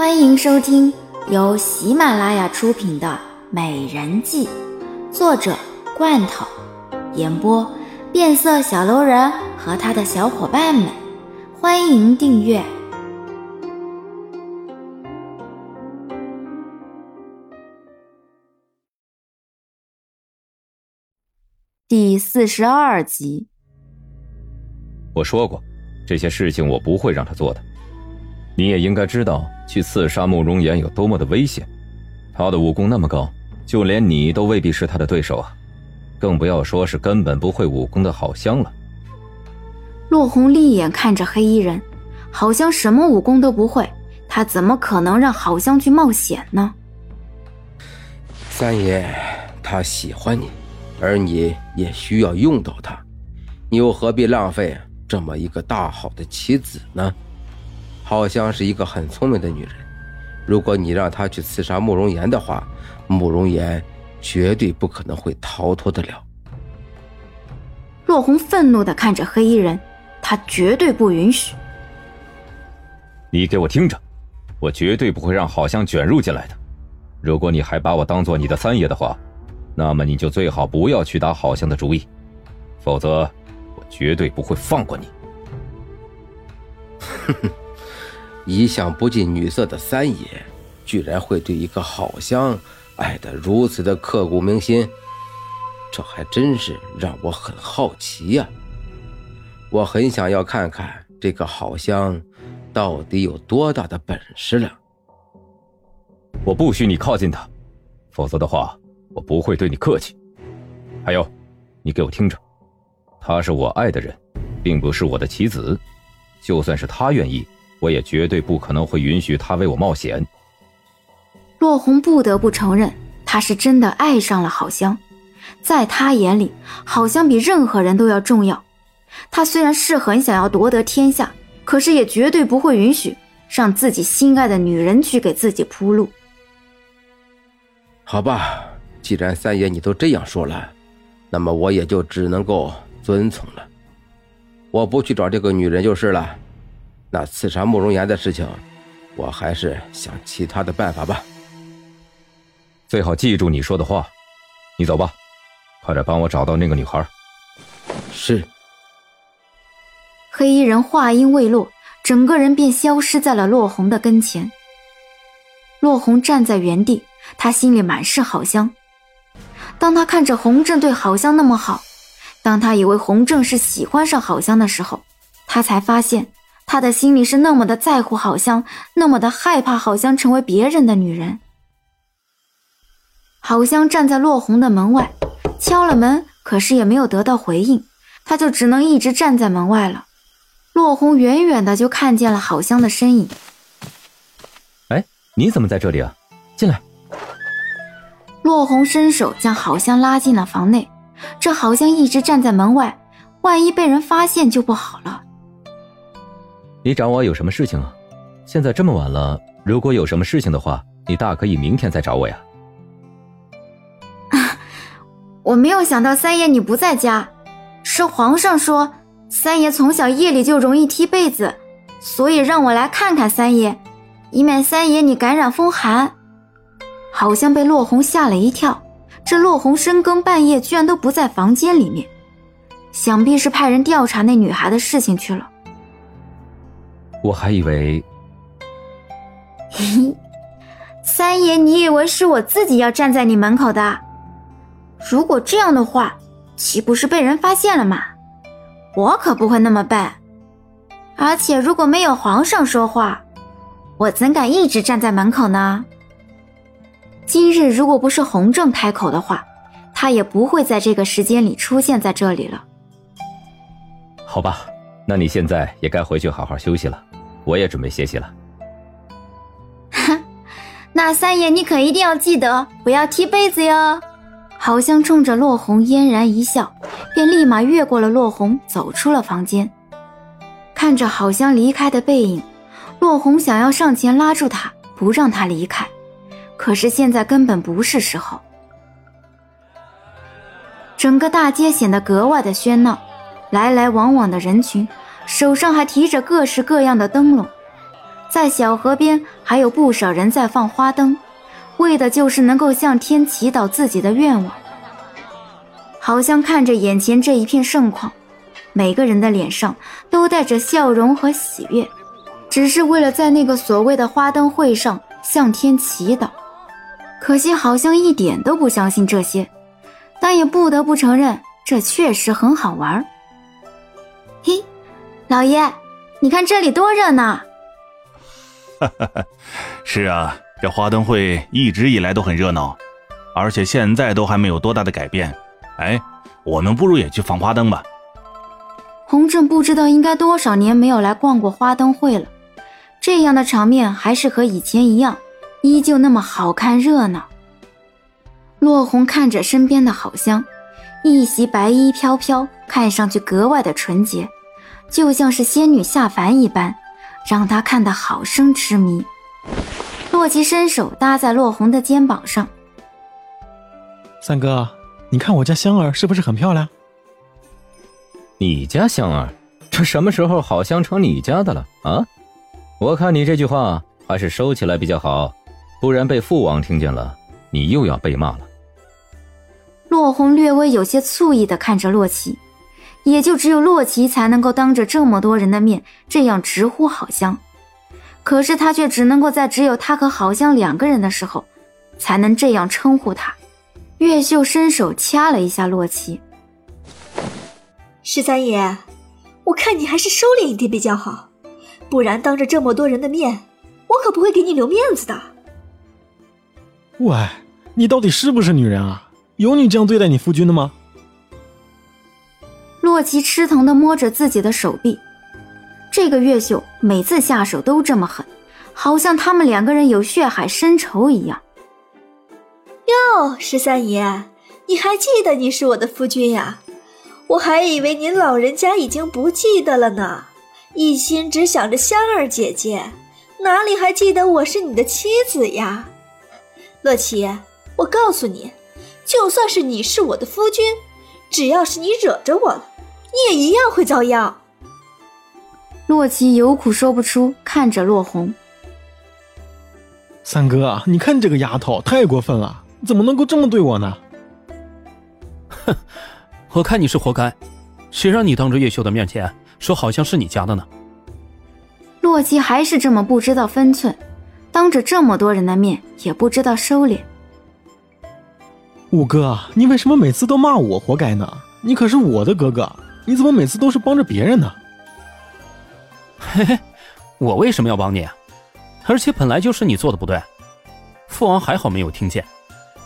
欢迎收听由喜马拉雅出品的《美人计》，作者罐头，演播变色小楼人和他的小伙伴们。欢迎订阅第四十二集。我说过，这些事情我不会让他做的。你也应该知道，去刺杀慕容岩有多么的危险。他的武功那么高，就连你都未必是他的对手啊，更不要说是根本不会武功的好香了。洛红厉眼看着黑衣人，好像什么武功都不会，他怎么可能让好香去冒险呢？三爷，他喜欢你，而你也需要用到他，你又何必浪费这么一个大好的棋子呢？好像是一个很聪明的女人，如果你让她去刺杀慕容岩的话，慕容岩绝对不可能会逃脱得了。洛红愤怒的看着黑衣人，他绝对不允许。你给我听着，我绝对不会让好香卷入进来的。如果你还把我当做你的三爷的话，那么你就最好不要去打好香的主意，否则我绝对不会放过你。哼哼。一向不近女色的三爷，居然会对一个好香爱得如此的刻骨铭心，这还真是让我很好奇呀！我很想要看看这个好香到底有多大的本事了。我不许你靠近他，否则的话，我不会对你客气。还有，你给我听着，他是我爱的人，并不是我的棋子，就算是他愿意。我也绝对不可能会允许他为我冒险。洛红不得不承认，他是真的爱上了郝香，在他眼里，郝香比任何人都要重要。他虽然是很想要夺得天下，可是也绝对不会允许让自己心爱的女人去给自己铺路。好吧，既然三爷你都这样说了，那么我也就只能够遵从了。我不去找这个女人就是了。那刺杀慕容岩的事情，我还是想其他的办法吧。最好记住你说的话。你走吧，快点帮我找到那个女孩。是。黑衣人话音未落，整个人便消失在了洛红的跟前。洛红站在原地，他心里满是好香。当他看着洪正对好香那么好，当他以为洪正是喜欢上好香的时候，他才发现。他的心里是那么的在乎好香，那么的害怕好香成为别人的女人。好香站在落红的门外，敲了门，可是也没有得到回应，他就只能一直站在门外了。落红远远的就看见了好香的身影。哎，你怎么在这里啊？进来。落红伸手将好香拉进了房内。这好像一直站在门外，万一被人发现就不好了。你找我有什么事情啊？现在这么晚了，如果有什么事情的话，你大可以明天再找我呀。啊我没有想到三爷你不在家，是皇上说三爷从小夜里就容易踢被子，所以让我来看看三爷，以免三爷你感染风寒。好像被落红吓了一跳，这落红深更半夜居然都不在房间里面，想必是派人调查那女孩的事情去了。我还以为，三爷，你以为是我自己要站在你门口的？如果这样的话，岂不是被人发现了吗？我可不会那么笨。而且如果没有皇上说话，我怎敢一直站在门口呢？今日如果不是洪正开口的话，他也不会在这个时间里出现在这里了。好吧，那你现在也该回去好好休息了。我也准备歇息了。哼，那三爷你可一定要记得不要踢被子哟。好像冲着落红嫣然一笑，便立马越过了落红，走出了房间。看着好像离开的背影，落红想要上前拉住他，不让他离开，可是现在根本不是时候。整个大街显得格外的喧闹，来来往往的人群。手上还提着各式各样的灯笼，在小河边还有不少人在放花灯，为的就是能够向天祈祷自己的愿望。好像看着眼前这一片盛况，每个人的脸上都带着笑容和喜悦，只是为了在那个所谓的花灯会上向天祈祷。可惜好像一点都不相信这些，但也不得不承认，这确实很好玩。嘿，老爷，你看这里多热闹！哈哈哈，是啊，这花灯会一直以来都很热闹，而且现在都还没有多大的改变。哎，我们不如也去放花灯吧。洪正不知道应该多少年没有来逛过花灯会了，这样的场面还是和以前一样。依旧那么好看热闹。落红看着身边的好香，一袭白衣飘飘，看上去格外的纯洁，就像是仙女下凡一般，让他看得好生痴迷。洛奇伸手搭在洛红的肩膀上：“三哥，你看我家香儿是不是很漂亮？”“你家香儿，这什么时候好香成你家的了啊？我看你这句话还是收起来比较好。”不然被父王听见了，你又要被骂了。洛红略微有些醋意的看着洛奇，也就只有洛奇才能够当着这么多人的面这样直呼好香，可是他却只能够在只有他和好香两个人的时候，才能这样称呼他。越秀伸手掐了一下洛奇，十三爷，我看你还是收敛一点比较好，不然当着这么多人的面，我可不会给你留面子的。喂，你到底是不是女人啊？有你这样对待你夫君的吗？洛奇吃疼的摸着自己的手臂，这个月秀每次下手都这么狠，好像他们两个人有血海深仇一样。哟，十三爷，你还记得你是我的夫君呀？我还以为您老人家已经不记得了呢，一心只想着香儿姐姐，哪里还记得我是你的妻子呀？洛琪，我告诉你，就算是你是我的夫君，只要是你惹着我了，你也一样会遭殃。洛奇有苦说不出，看着洛红。三哥，你看这个丫头太过分了，怎么能够这么对我呢？哼，我看你是活该，谁让你当着叶秀的面前说好像是你家的呢？洛奇还是这么不知道分寸。当着这么多人的面也不知道收敛，五哥，你为什么每次都骂我活该呢？你可是我的哥哥，你怎么每次都是帮着别人呢？嘿嘿，我为什么要帮你？而且本来就是你做的不对，父王还好没有听见，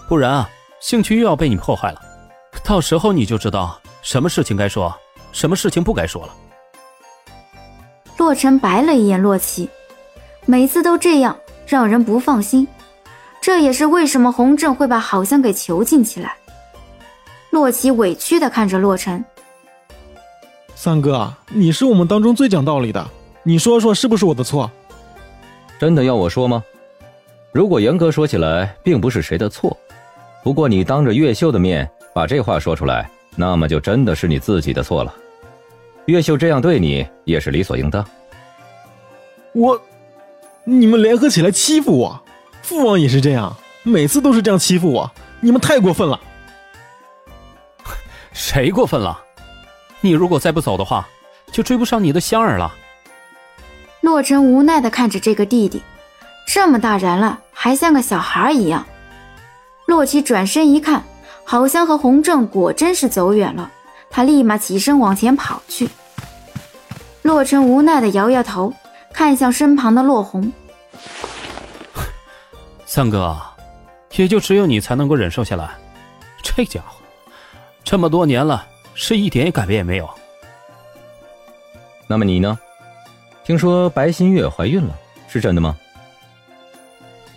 不然啊，兴趣又要被你破坏了，到时候你就知道什么事情该说，什么事情不该说了。洛尘白了一眼洛奇，每次都这样。让人不放心，这也是为什么洪正会把好香给囚禁起来。洛奇委屈的看着洛尘，三哥，你是我们当中最讲道理的，你说说是不是我的错？真的要我说吗？如果严格说起来，并不是谁的错，不过你当着月秀的面把这话说出来，那么就真的是你自己的错了。月秀这样对你也是理所应当。我。你们联合起来欺负我，父王也是这样，每次都是这样欺负我，你们太过分了。谁过分了？你如果再不走的话，就追不上你的香儿了。洛尘无奈的看着这个弟弟，这么大人了，还像个小孩一样。洛奇转身一看，好像和洪正果真是走远了，他立马起身往前跑去。洛尘无奈的摇摇头。看向身旁的洛红，三哥，也就只有你才能够忍受下来。这家伙，这么多年了，是一点改变也没有。那么你呢？听说白新月怀孕了，是真的吗？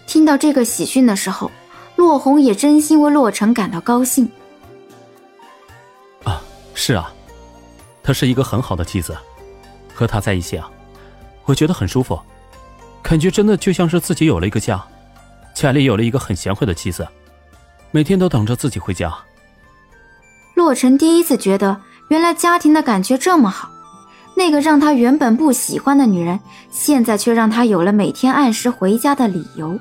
听到这个喜讯的时候，洛红也真心为洛尘感到高兴。啊，是啊，她是一个很好的妻子，和她在一起啊。我觉得很舒服，感觉真的就像是自己有了一个家，家里有了一个很贤惠的妻子，每天都等着自己回家。洛尘第一次觉得，原来家庭的感觉这么好，那个让他原本不喜欢的女人，现在却让他有了每天按时回家的理由。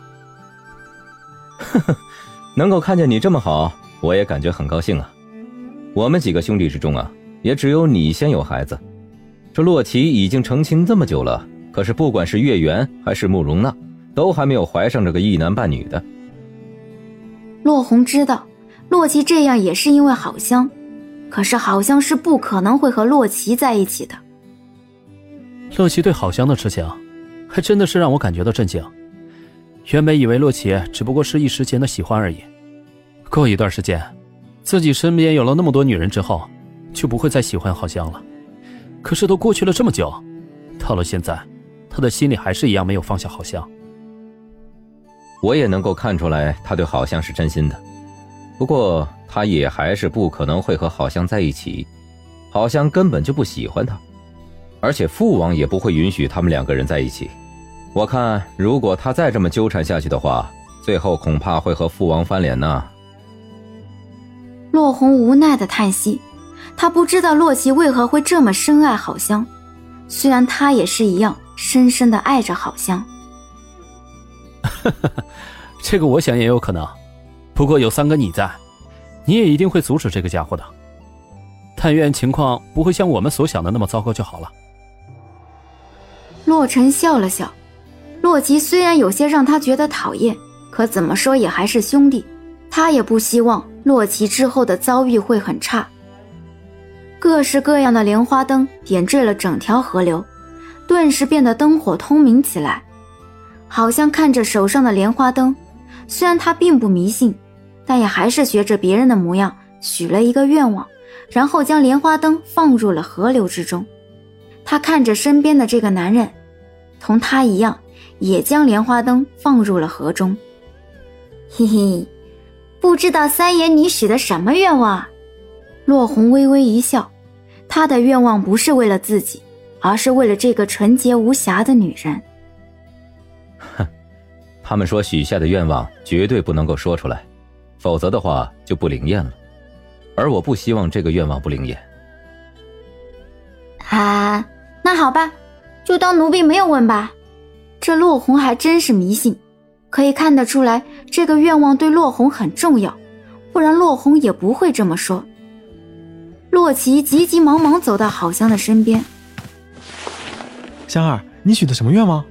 呵呵，能够看见你这么好，我也感觉很高兴啊。我们几个兄弟之中啊，也只有你先有孩子。这洛奇已经成亲这么久了，可是不管是月圆还是慕容娜，都还没有怀上这个一男半女的。洛红知道，洛奇这样也是因为好香，可是好香是不可能会和洛奇在一起的。洛奇对好香的痴情，还真的是让我感觉到震惊。原本以为洛奇只不过是一时间的喜欢而已，过一段时间，自己身边有了那么多女人之后，就不会再喜欢好香了。可是都过去了这么久，到了现在，他的心里还是一样没有放下好香。我也能够看出来，他对好香是真心的，不过他也还是不可能会和好香在一起，好香根本就不喜欢他。而且父王也不会允许他们两个人在一起。我看，如果他再这么纠缠下去的话，最后恐怕会和父王翻脸呢。洛红无奈的叹息，他不知道洛奇为何会这么深爱好香，虽然他也是一样深深的爱着好香。这个我想也有可能，不过有三个你在，你也一定会阻止这个家伙的。但愿情况不会像我们所想的那么糟糕就好了。洛尘笑了笑，洛奇虽然有些让他觉得讨厌，可怎么说也还是兄弟，他也不希望洛奇之后的遭遇会很差。各式各样的莲花灯点缀了整条河流，顿时变得灯火通明起来。好像看着手上的莲花灯，虽然他并不迷信，但也还是学着别人的模样许了一个愿望，然后将莲花灯放入了河流之中。他看着身边的这个男人，同他一样，也将莲花灯放入了河中。嘿嘿，不知道三爷你许的什么愿望？落红微微一笑，他的愿望不是为了自己，而是为了这个纯洁无瑕的女人。哼，他们说许下的愿望绝对不能够说出来，否则的话就不灵验了。而我不希望这个愿望不灵验。啊。那好吧，就当奴婢没有问吧。这落红还真是迷信，可以看得出来，这个愿望对落红很重要，不然落红也不会这么说。洛奇急急忙忙走到好香的身边，香儿，你许的什么愿望？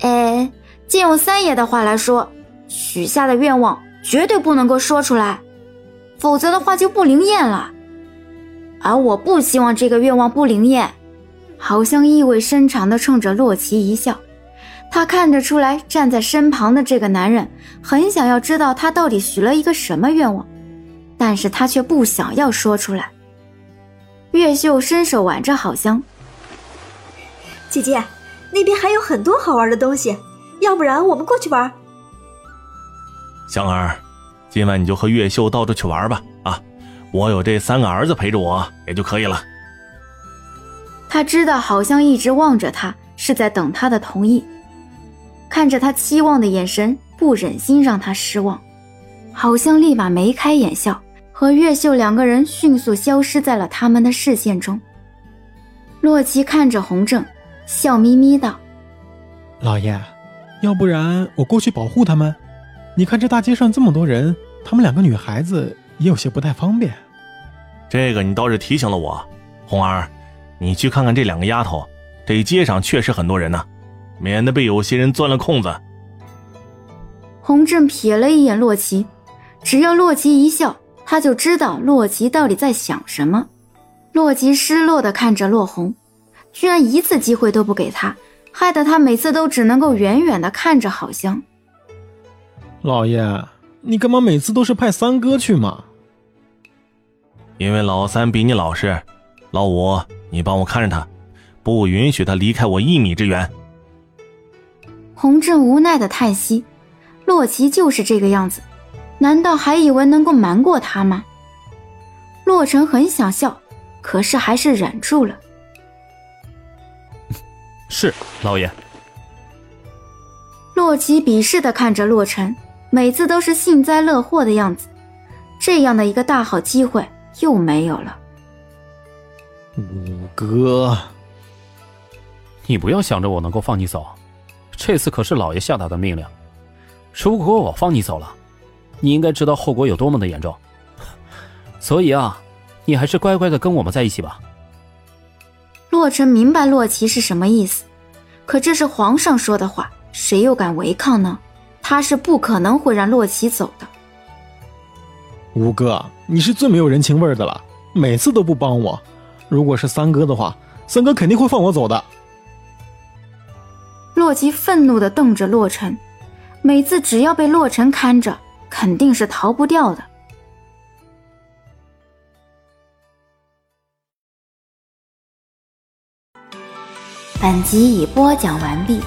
哎，借用三爷的话来说，许下的愿望绝对不能够说出来，否则的话就不灵验了。而我不希望这个愿望不灵验，好像意味深长地冲着洛奇一笑。他看得出来，站在身旁的这个男人很想要知道他到底许了一个什么愿望，但是他却不想要说出来。月秀伸手挽着好香，姐姐，那边还有很多好玩的东西，要不然我们过去玩。香儿，今晚你就和月秀到处去玩吧，啊。我有这三个儿子陪着我也就可以了。他知道好像一直望着他，是在等他的同意。看着他期望的眼神，不忍心让他失望，好像立马眉开眼笑，和月秀两个人迅速消失在了他们的视线中。洛奇看着洪正，笑眯眯道：“老爷，要不然我过去保护他们？你看这大街上这么多人，他们两个女孩子……”也有些不太方便，这个你倒是提醒了我，红儿，你去看看这两个丫头，这街上确实很多人呢，免得被有些人钻了空子。洪正瞥了一眼洛奇，只要洛奇一笑，他就知道洛奇到底在想什么。洛奇失落的看着洛红，居然一次机会都不给他，害得他每次都只能够远远的看着好香。老爷，你干嘛每次都是派三哥去嘛？因为老三比你老实，老五，你帮我看着他，不允许他离开我一米之远。洪震无奈的叹息，洛奇就是这个样子，难道还以为能够瞒过他吗？洛尘很想笑，可是还是忍住了。是老爷。洛奇鄙视的看着洛尘，每次都是幸灾乐祸的样子，这样的一个大好机会。又没有了。五哥，你不要想着我能够放你走，这次可是老爷下达的命令。如果我放你走了，你应该知道后果有多么的严重。所以啊，你还是乖乖的跟我们在一起吧。洛尘明白洛奇是什么意思，可这是皇上说的话，谁又敢违抗呢？他是不可能会让洛奇走的。五哥，你是最没有人情味的了，每次都不帮我。如果是三哥的话，三哥肯定会放我走的。洛奇愤怒的瞪着洛尘，每次只要被洛尘看着，肯定是逃不掉的。本集已播讲完毕。